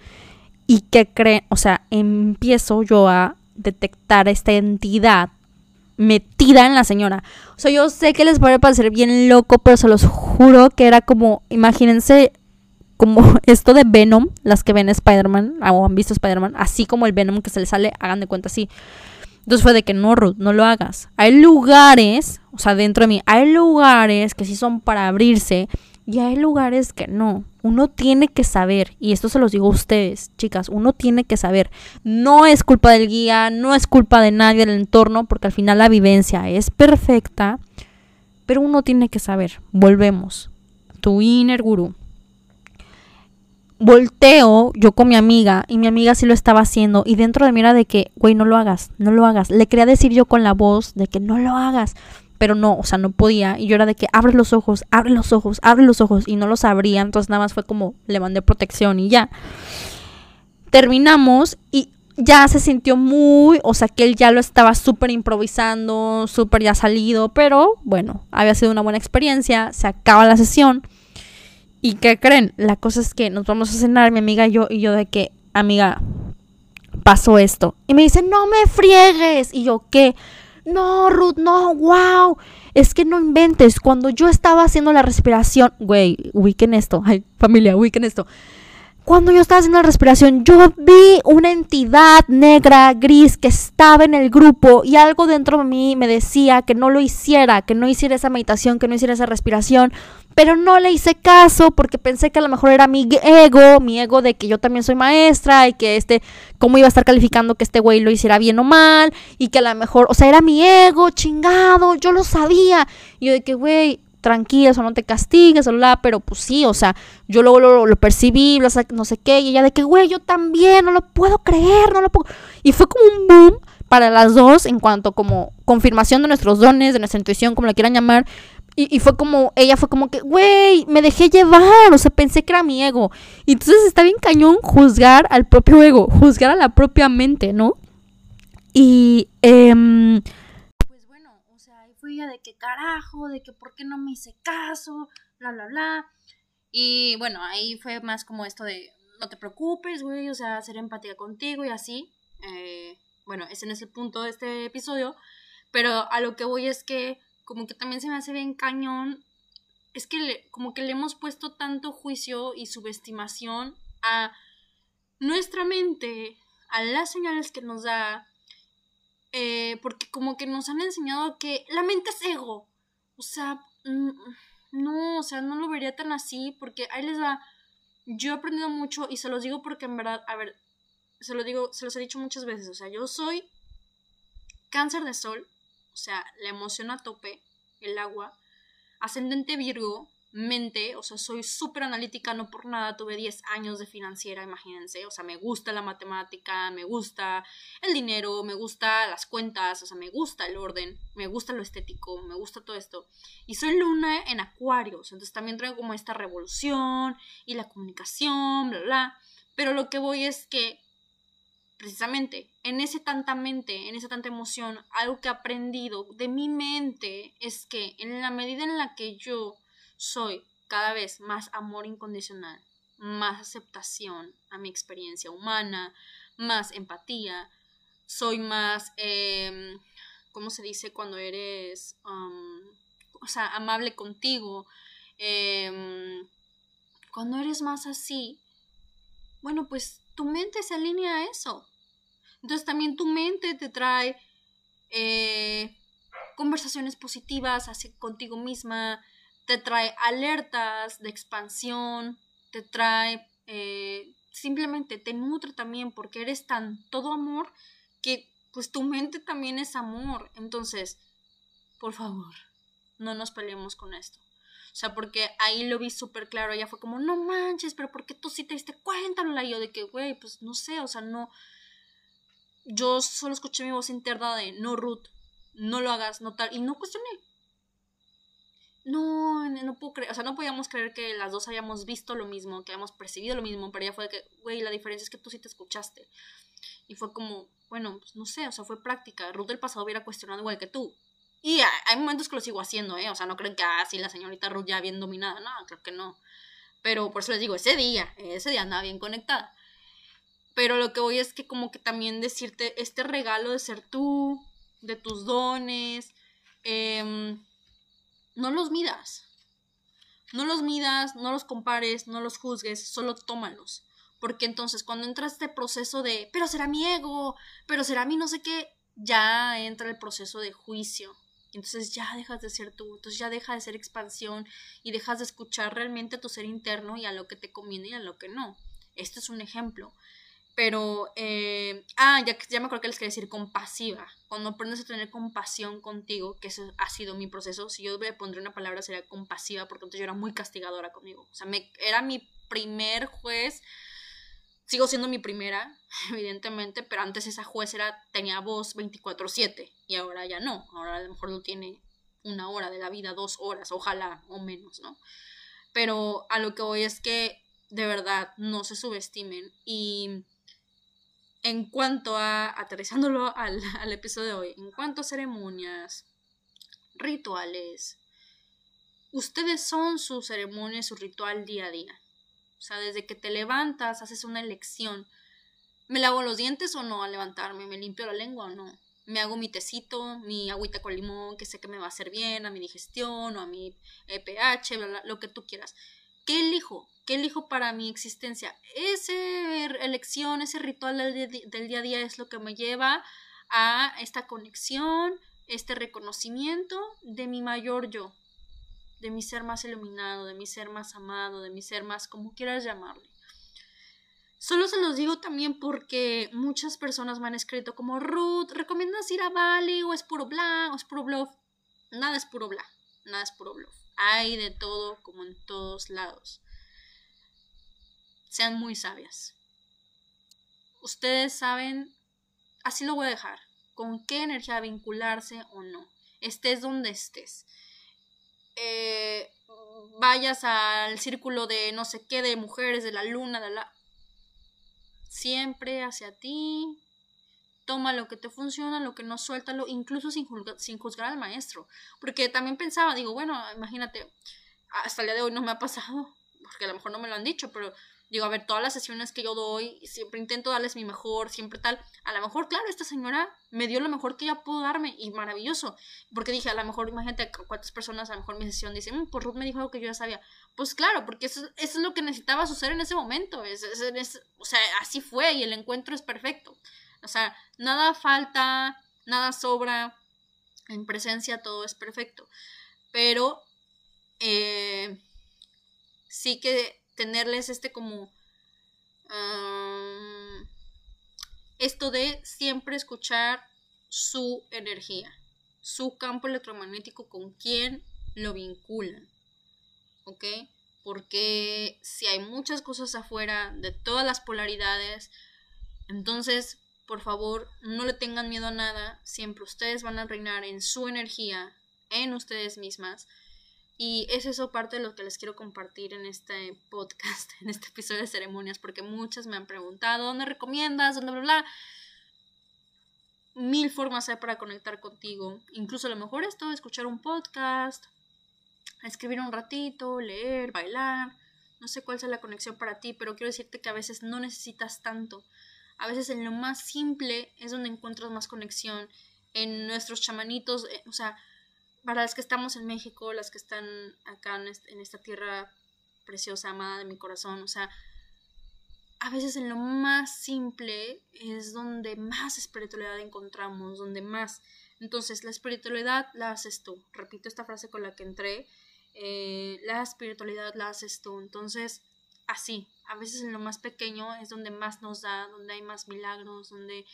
y que creen, o sea, empiezo yo a detectar esta entidad metida en la señora. O sea, yo sé que les puede parecer bien loco, pero se los juro que era como, imagínense como [LAUGHS] esto de Venom, las que ven Spider-Man o han visto Spider-Man, así como el Venom que se le sale, hagan de cuenta así. Entonces fue de que no, Ruth, no lo hagas. Hay lugares, o sea, dentro de mí, hay lugares que sí son para abrirse y hay lugares que no. Uno tiene que saber, y esto se los digo a ustedes, chicas, uno tiene que saber. No es culpa del guía, no es culpa de nadie del entorno, porque al final la vivencia es perfecta, pero uno tiene que saber. Volvemos. Tu inner guru. Volteo yo con mi amiga y mi amiga sí lo estaba haciendo y dentro de mí era de que, güey, no lo hagas, no lo hagas. Le quería decir yo con la voz de que no lo hagas, pero no, o sea, no podía. Y yo era de que abre los ojos, abre los ojos, abre los ojos. Y no los abría, entonces nada más fue como le mandé protección y ya. Terminamos y ya se sintió muy, o sea, que él ya lo estaba súper improvisando, súper ya salido, pero bueno, había sido una buena experiencia, se acaba la sesión. ¿Y qué creen? La cosa es que nos vamos a cenar, mi amiga y yo, y yo de que, amiga, pasó esto. Y me dice, no me friegues. Y yo, ¿qué? No, Ruth, no, wow. Es que no inventes. Cuando yo estaba haciendo la respiración, güey, ubiquen esto. Ay, familia, ubiquen esto. Cuando yo estaba haciendo la respiración, yo vi una entidad negra, gris, que estaba en el grupo y algo dentro de mí me decía que no lo hiciera, que no hiciera esa meditación, que no hiciera esa respiración, pero no le hice caso porque pensé que a lo mejor era mi ego, mi ego de que yo también soy maestra y que este, cómo iba a estar calificando que este güey lo hiciera bien o mal y que a lo mejor, o sea, era mi ego, chingado, yo lo sabía. Y yo de que, güey, tranquila, o no te castigues, bla, pero pues sí, o sea, yo luego lo, lo, percibí, no sé qué, y ella de que, güey, yo también, no lo puedo creer, no lo puedo... Y fue como un boom para las dos en cuanto como confirmación de nuestros dones, de nuestra intuición, como le quieran llamar. Y, y fue como, ella fue como que, güey, me dejé llevar, o sea, pensé que era mi ego. Y entonces está bien cañón juzgar al propio ego, juzgar a la propia mente, ¿no? Y... Eh, de qué carajo, de que por qué no me hice caso, bla, bla, bla. Y bueno, ahí fue más como esto de no te preocupes, güey, o sea, hacer empatía contigo y así. Eh, bueno, ese no es el punto de este episodio, pero a lo que voy es que como que también se me hace bien cañón, es que como que le hemos puesto tanto juicio y subestimación a nuestra mente, a las señales que nos da, eh, porque como que nos han enseñado que la mente es ego. O sea, no, o sea, no lo vería tan así, porque ahí les va. Yo he aprendido mucho y se los digo porque en verdad, a ver, se lo digo, se los he dicho muchas veces, o sea, yo soy cáncer de sol, o sea, la emoción a tope, el agua, ascendente Virgo, mente, o sea, soy súper analítica, no por nada tuve 10 años de financiera, imagínense, o sea, me gusta la matemática, me gusta el dinero, me gusta las cuentas, o sea, me gusta el orden, me gusta lo estético, me gusta todo esto. Y soy luna en acuarios, entonces también traigo como esta revolución y la comunicación, bla, bla. Pero lo que voy es que, precisamente, en ese tanta mente, en esa tanta emoción, algo que he aprendido de mi mente es que en la medida en la que yo soy cada vez más amor incondicional, más aceptación a mi experiencia humana, más empatía, soy más, eh, ¿cómo se dice cuando eres, o sea, amable contigo? Em, cuando eres más así, bueno, pues tu mente se alinea a eso. Entonces también tu mente te trae eh, conversaciones positivas así contigo misma, te trae alertas de expansión, te trae, eh, simplemente te nutre también porque eres tan todo amor que pues tu mente también es amor. Entonces, por favor, no nos peleemos con esto. O sea, porque ahí lo vi súper claro. Ella fue como, no manches, pero ¿por qué tú sí te diste cuenta? La yo de que, güey, pues no sé, o sea, no. Yo solo escuché mi voz interna de no, Ruth, no lo hagas, no tal. Y no cuestioné. no, no puedo creer, o sea, no podíamos creer que las dos hayamos visto lo mismo, que hayamos percibido lo mismo, pero ella fue que, güey, la diferencia es que tú sí te escuchaste. Y fue como, bueno, pues no sé, o sea, fue práctica. Ruth del pasado hubiera cuestionado igual que tú. Y hay momentos que lo sigo haciendo, ¿eh? O sea, no creen que, así la señorita Ruth ya bien dominada, no, creo que no. Pero por eso les digo, ese día, ese día andaba bien conectada. Pero lo que voy es que como que también decirte este regalo de ser tú, de tus dones, eh, no los midas. No los midas, no los compares, no los juzgues, solo tómalos. Porque entonces cuando entra este proceso de, pero será mi ego, pero será mi no sé qué, ya entra el proceso de juicio. Entonces ya dejas de ser tú, entonces ya deja de ser expansión y dejas de escuchar realmente a tu ser interno y a lo que te conviene y a lo que no. Este es un ejemplo. Pero, eh, ah, ya, ya me acuerdo que les quería decir compasiva. Cuando aprendes a tener compasión contigo, que eso ha sido mi proceso, si yo le pondría una palabra sería compasiva, porque entonces yo era muy castigadora conmigo. O sea, me, era mi primer juez, sigo siendo mi primera, [LAUGHS] evidentemente, pero antes esa juez era, tenía voz 24/7 y ahora ya no. Ahora a lo mejor no tiene una hora de la vida, dos horas, ojalá, o menos, ¿no? Pero a lo que voy es que de verdad no se subestimen y en cuanto a, aterrizándolo al, [LAUGHS] al episodio de hoy, en cuanto a ceremonias, rituales, ustedes son su ceremonia, su ritual día a día. O sea, desde que te levantas, haces una elección. ¿Me lavo los dientes o no al levantarme? ¿Me limpio la lengua o no? ¿Me hago mi tecito, mi agüita con limón, que sé que me va a hacer bien a mi digestión o a mi eh, pH, lo que tú quieras? ¿Qué elijo? ¿Qué elijo para mi existencia? Esa elección, ese ritual del día a día es lo que me lleva a esta conexión, este reconocimiento de mi mayor yo, de mi ser más iluminado, de mi ser más amado, de mi ser más como quieras llamarle. Solo se los digo también porque muchas personas me han escrito como Ruth, ¿recomiendas ir a Bali o es puro bla o es puro bluff? Nada es puro bla, nada es puro bluff. Hay de todo como en todos lados. Sean muy sabias. Ustedes saben, así lo voy a dejar, con qué energía vincularse o no. Estés donde estés. Eh, vayas al círculo de no sé qué, de mujeres, de la luna, de la... Siempre hacia ti, toma lo que te funciona, lo que no, suéltalo, incluso sin, sin juzgar al maestro. Porque también pensaba, digo, bueno, imagínate, hasta el día de hoy no me ha pasado, porque a lo mejor no me lo han dicho, pero digo, a ver, todas las sesiones que yo doy, siempre intento darles mi mejor, siempre tal. A lo mejor, claro, esta señora me dio lo mejor que ella pudo darme y maravilloso. Porque dije, a lo mejor, imagínate cuántas personas a lo mejor mi sesión dicen, mm, pues Ruth me dijo algo que yo ya sabía. Pues claro, porque eso, es lo que necesitaba suceder en ese momento. o sea, así fue y el encuentro es perfecto. O sea, nada falta, nada sobra, en presencia todo es perfecto. Pero eh, sí que tenerles este como... esto de siempre escuchar su energía, su campo electromagnético con quien lo vinculan. ¿Ok? Porque si hay muchas cosas afuera de todas las polaridades, entonces por favor, no le tengan miedo a nada, siempre ustedes van a reinar en su energía, en ustedes mismas. Y es eso parte de lo que les quiero compartir en este podcast, [LAUGHS] en este episodio de ceremonias, porque muchas me han preguntado, ¿dónde recomiendas? ¿Dónde bla, bla? Mil formas hay para conectar contigo. Incluso a lo mejor esto, escuchar un podcast, escribir un ratito, leer, bailar. No sé cuál sea la conexión para ti, pero quiero decirte que a veces no necesitas tanto a veces en lo más simple es donde encuentras más conexión. En nuestros chamanitos, eh, o sea, para las que estamos en México, las que están acá en, esta tierra preciosa, amada de mi corazón, o sea, a veces en lo más simple es donde más espiritualidad encontramos, donde más. Entonces, la espiritualidad la haces tú. Repito esta frase con la que entré. Eh, la espiritualidad la haces tú. Entonces, así. A veces en lo más pequeño es donde más nos da, donde hay más milagros, donde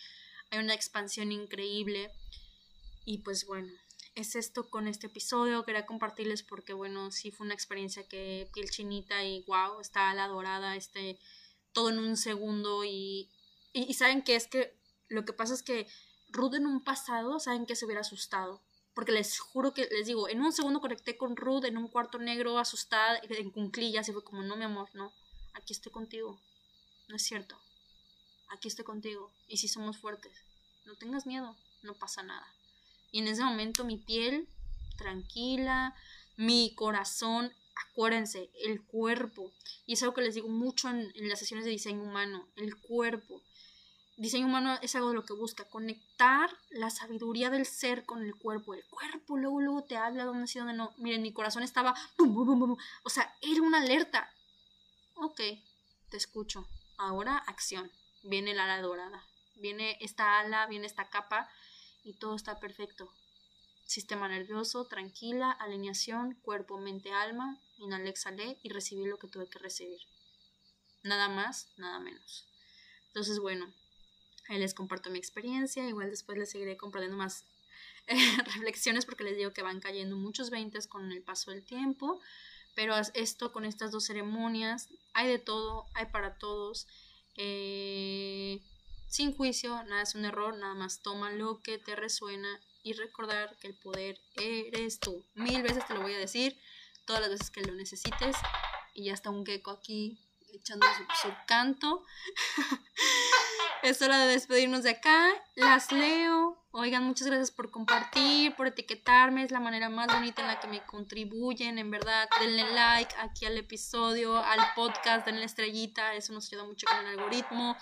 hay una expansión increíble. Y pues bueno, es esto con este episodio. Quería compartirles porque bueno, sí fue una experiencia que piel chinita y wow, está la dorada, este, todo en un segundo. Y, y, saben que es que lo que pasa es que Ruth en un pasado, saben que se hubiera asustado. Porque les juro que les digo, en un segundo conecté con Ruth en un cuarto negro, asustada, en cunclillas, y fue como, no, mi amor, no, aquí estoy contigo. No es cierto. Aquí estoy contigo. Y si somos fuertes, no tengas miedo, no pasa nada. Y en ese momento mi piel tranquila, mi corazón, acuérdense, el cuerpo. Y es algo que les digo mucho en, las sesiones de diseño humano, el cuerpo. Diseño humano es algo de lo que busca, conectar la sabiduría del ser con el cuerpo. El cuerpo luego, luego te habla dónde sí, dónde no. Miren, mi corazón estaba... o sea, era una alerta. Ok, te escucho. Ahora acción. Viene la ala dorada. Viene esta ala, viene esta capa y todo está perfecto. Sistema nervioso, tranquila, alineación, cuerpo, mente, alma, inhalé, exhalé y recibí lo que tuve que recibir. Nada más, nada menos. Entonces, bueno, ahí les comparto mi experiencia. Igual después les seguiré compartiendo más eh, [LAUGHS] reflexiones porque les digo que van cayendo muchos veintes con el paso del tiempo. Pero esto con estas dos ceremonias, hay de todo, hay para todos. Eh, sin juicio, nada es un error, nada más toma lo que te resuena y recordar que el poder eres tú. Mil veces te lo voy a decir, todas las veces que lo necesites. Y ya está un gecko aquí echando su, canto. [LAUGHS] es hora de despedirnos de acá. Las leo. Oigan, muchas gracias por compartir, por etiquetarme. Es la manera más bonita en la que me contribuyen. En verdad, denle like aquí al episodio, al podcast, denle estrellita. Eso nos ayuda mucho con el algoritmo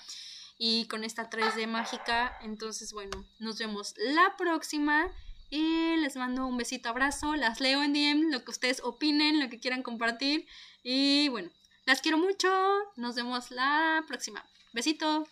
y con esta 3D mágica. Entonces, bueno, nos vemos la próxima. Y les mando un besito, abrazo, las leo en DM, lo que ustedes opinen, lo que quieran compartir. Y bueno, las quiero mucho. Nos vemos la próxima. Besito.